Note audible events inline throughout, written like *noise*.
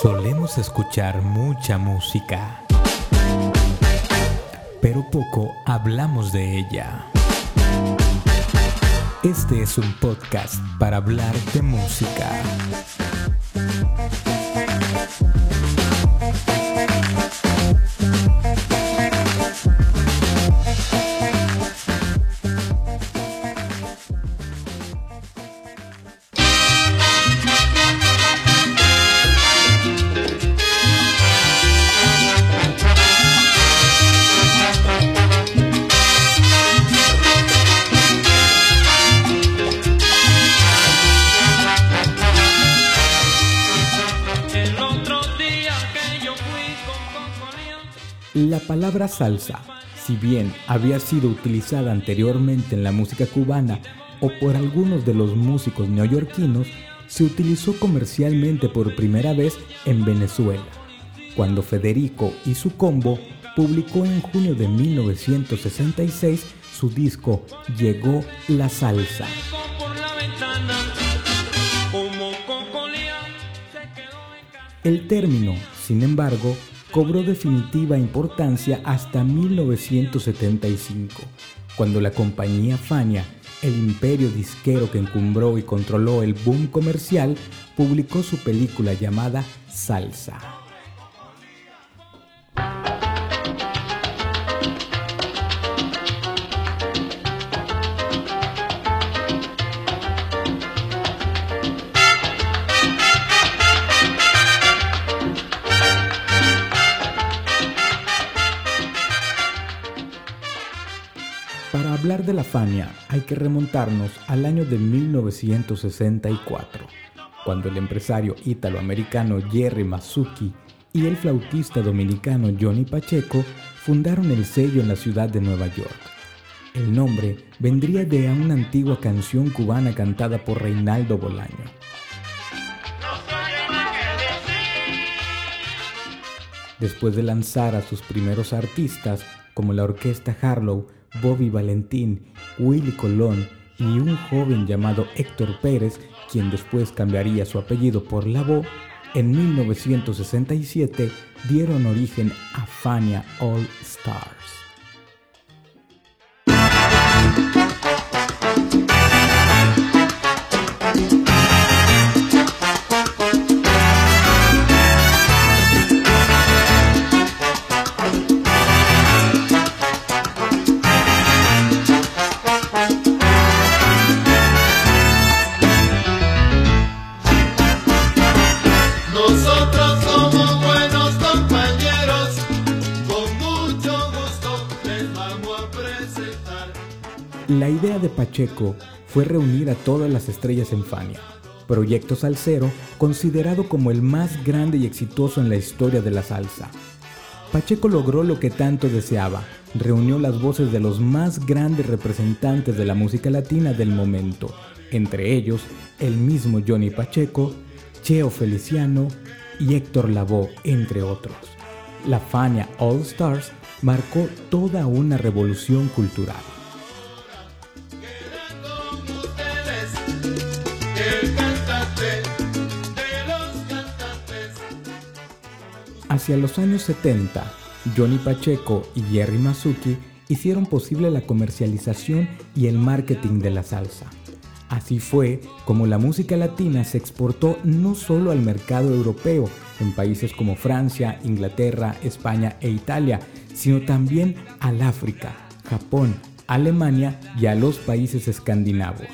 Solemos escuchar mucha música, pero poco hablamos de ella. Este es un podcast para hablar de música. Palabra salsa, si bien había sido utilizada anteriormente en la música cubana o por algunos de los músicos neoyorquinos, se utilizó comercialmente por primera vez en Venezuela, cuando Federico y su combo publicó en junio de 1966 su disco Llegó la Salsa. El término, sin embargo, cobró definitiva importancia hasta 1975, cuando la compañía Fania, el imperio disquero que encumbró y controló el boom comercial, publicó su película llamada Salsa. Hablar de la Fania hay que remontarnos al año de 1964, cuando el empresario ítaloamericano Jerry Masucci y el flautista dominicano Johnny Pacheco fundaron el sello en la ciudad de Nueva York. El nombre vendría de una antigua canción cubana cantada por Reinaldo Bolaño. Después de lanzar a sus primeros artistas, como la orquesta Harlow, Bobby Valentín, Willy Colón y un joven llamado Héctor Pérez, quien después cambiaría su apellido por Labo, en 1967 dieron origen a Fania All Stars. Pacheco fue reunir a todas las estrellas en Fania, proyecto salsero considerado como el más grande y exitoso en la historia de la salsa. Pacheco logró lo que tanto deseaba, reunió las voces de los más grandes representantes de la música latina del momento, entre ellos el mismo Johnny Pacheco, Cheo Feliciano y Héctor Lavoe, entre otros. La Fania All Stars marcó toda una revolución cultural. Hacia los años 70, Johnny Pacheco y Jerry Masucci hicieron posible la comercialización y el marketing de la salsa. Así fue como la música latina se exportó no solo al mercado europeo, en países como Francia, Inglaterra, España e Italia, sino también al África, Japón, Alemania y a los países escandinavos.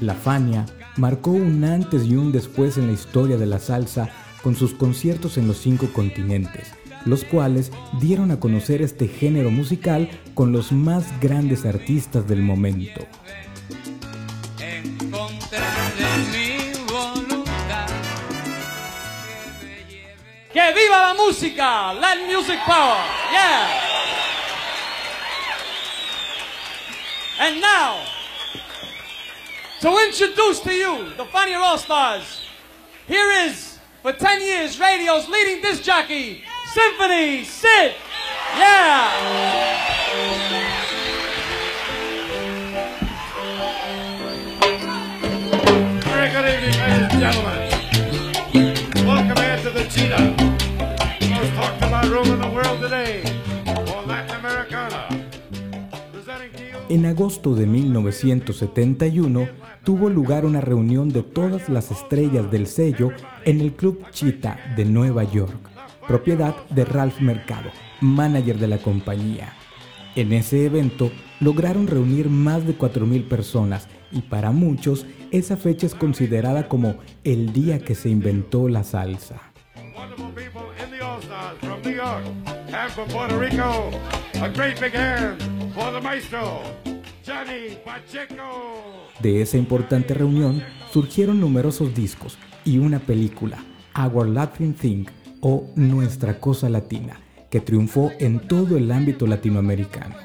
La Fania marcó un antes y un después en la historia de la salsa con sus conciertos en los cinco continentes, los cuales dieron a conocer este género musical con los más grandes artistas del momento. ¡Que viva la música! Let music power! Yeah! And now, to introduce to you the Funny All Stars. Here is, for 10 years, radio's leading disc jockey, Symphony Sid. Yeah. Very good evening, ladies and gentlemen. En agosto de 1971 tuvo lugar una reunión de todas las estrellas del sello en el Club Cheetah de Nueva York, propiedad de Ralph Mercado, manager de la compañía. En ese evento lograron reunir más de 4.000 personas y para muchos esa fecha es considerada como el día que se inventó la salsa. From New York and from Puerto Rico. A great big Pacheco. De esa importante reunión surgieron numerosos discos y una película, Our Latin Thing o Nuestra Cosa Latina, que triunfó en todo el ámbito latinoamericano.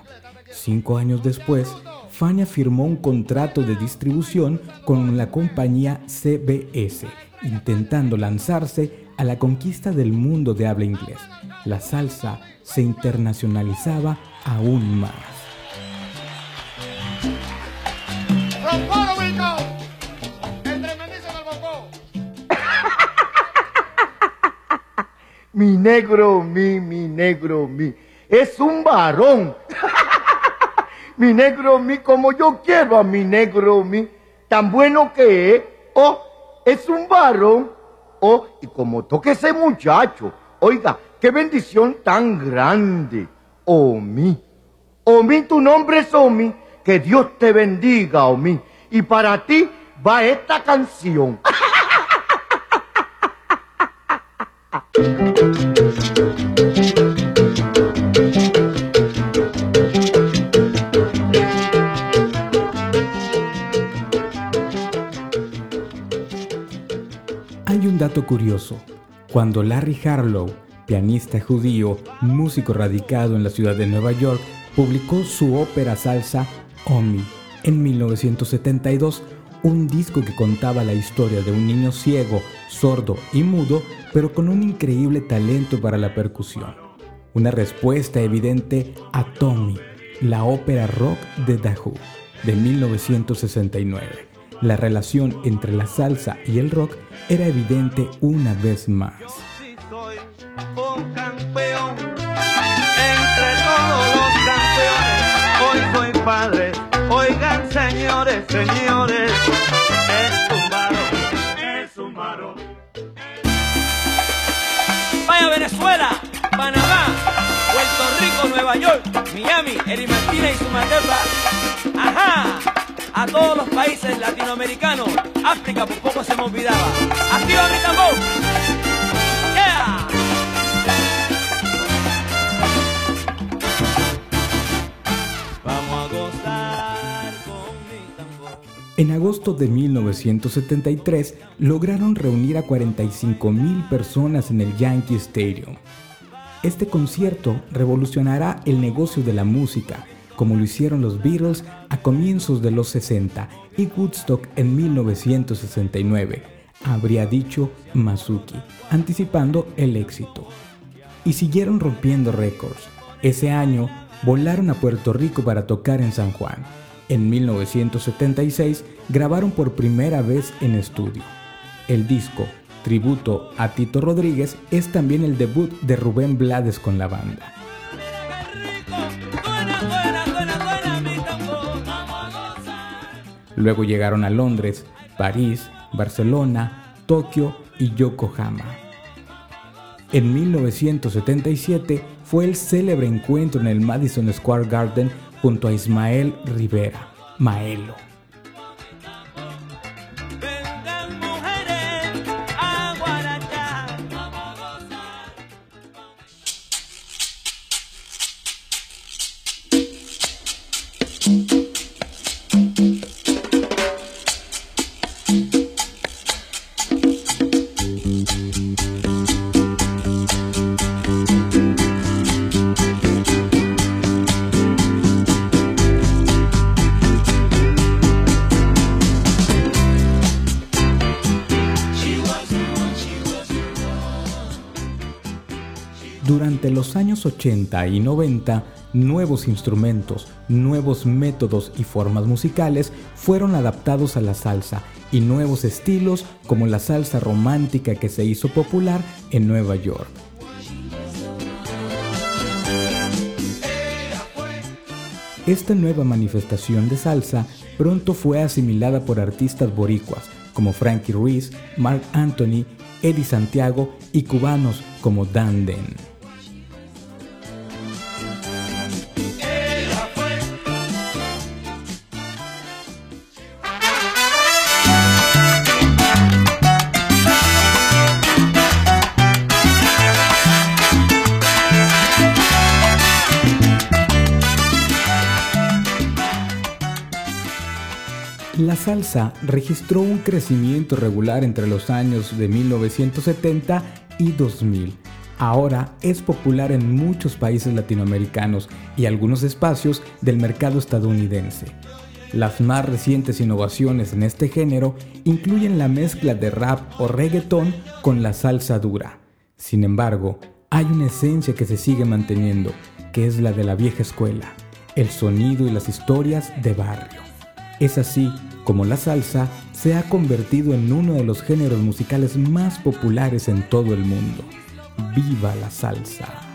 Cinco años después, Fania firmó un contrato de distribución con la compañía CBS, intentando lanzarse a la conquista del mundo de habla inglés. La salsa se internacionalizaba aún más. *laughs* Mi negro, mi, mi negro, mi. Es un varón. *laughs* mi negro, mi, como yo quiero a mi negro, mi. Tan bueno que es. Oh, es un varón. Oh, y como toque ese muchacho. Oiga, qué bendición tan grande. Oh, mi. Omi, tu nombre es Omi. Que Dios te bendiga, Omi. Y para ti va esta canción. Hay un dato curioso. Cuando Larry Harlow, pianista judío, músico radicado en la ciudad de Nueva York, publicó su ópera salsa Omi en 1972, un disco que contaba la historia de un niño ciego, sordo y mudo, pero con un increíble talento para la percusión. Una respuesta evidente a Tommy, la ópera rock de Who, de 1969. La relación entre la salsa y el rock era evidente una vez más. Señores, es un varón, es un varón. Vaya Venezuela, Panamá, Puerto Rico, Nueva York, Miami, Eri Martínez y su mandeba. Ajá, a todos los países latinoamericanos, África por poco se me olvidaba. Activa mi tambor. En agosto de 1973 lograron reunir a 45 mil personas en el Yankee Stadium. Este concierto revolucionará el negocio de la música, como lo hicieron los Beatles a comienzos de los 60 y Woodstock en 1969, habría dicho Masuki, anticipando el éxito. Y siguieron rompiendo récords. Ese año volaron a Puerto Rico para tocar en San Juan. En 1976 grabaron por primera vez en estudio. El disco, tributo a Tito Rodríguez, es también el debut de Rubén Blades con la banda. Luego llegaron a Londres, París, Barcelona, Tokio y Yokohama. En 1977 fue el célebre encuentro en el Madison Square Garden junto a Ismael Rivera, Maelo. Durante los años 80 y 90 nuevos instrumentos, nuevos métodos y formas musicales fueron adaptados a la salsa y nuevos estilos como la salsa romántica que se hizo popular en Nueva York. Esta nueva manifestación de salsa pronto fue asimilada por artistas boricuas como Frankie Ruiz, Mark Anthony, Eddie Santiago y cubanos como Dan Den. La salsa registró un crecimiento regular entre los años de 1970 y 2000. Ahora es popular en muchos países latinoamericanos y algunos espacios del mercado estadounidense. Las más recientes innovaciones en este género incluyen la mezcla de rap o reggaetón con la salsa dura. Sin embargo, hay una esencia que se sigue manteniendo, que es la de la vieja escuela, el sonido y las historias de barrio. Es así como la salsa se ha convertido en uno de los géneros musicales más populares en todo el mundo. ¡Viva la salsa!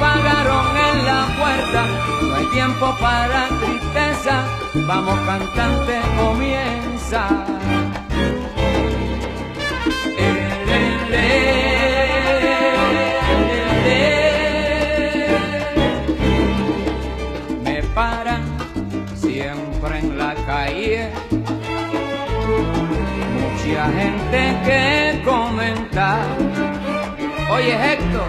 pagaron en la puerta. No hay tiempo para tristeza, vamos cantante, comienza. Me paran siempre en la calle, mucha gente que comentar. Oye Héctor,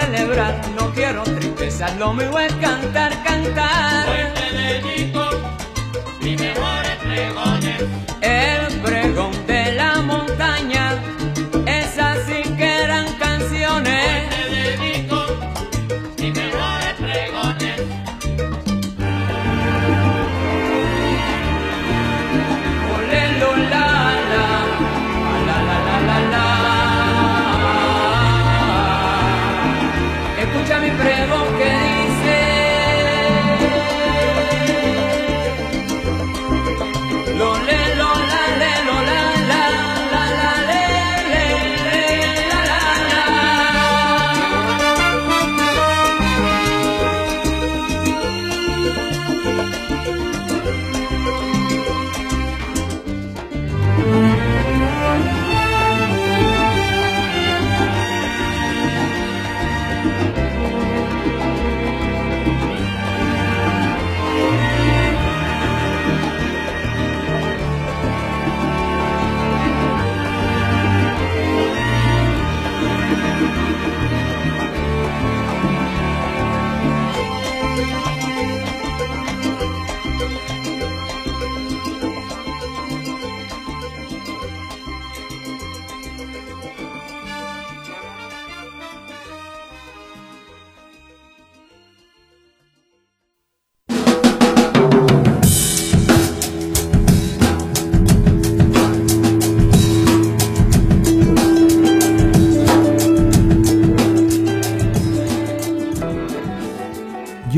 celebrar, no quiero tristezas, lo mío es cantar, cantar. Soy Pedellito, mi mejores pregones. El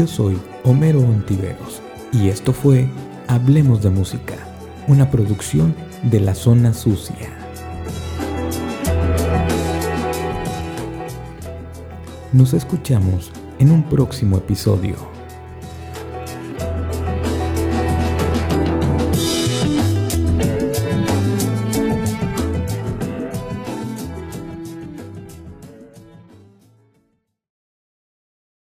Yo soy Homero Ontiveros y esto fue Hablemos de Música, una producción de la zona sucia. Nos escuchamos en un próximo episodio.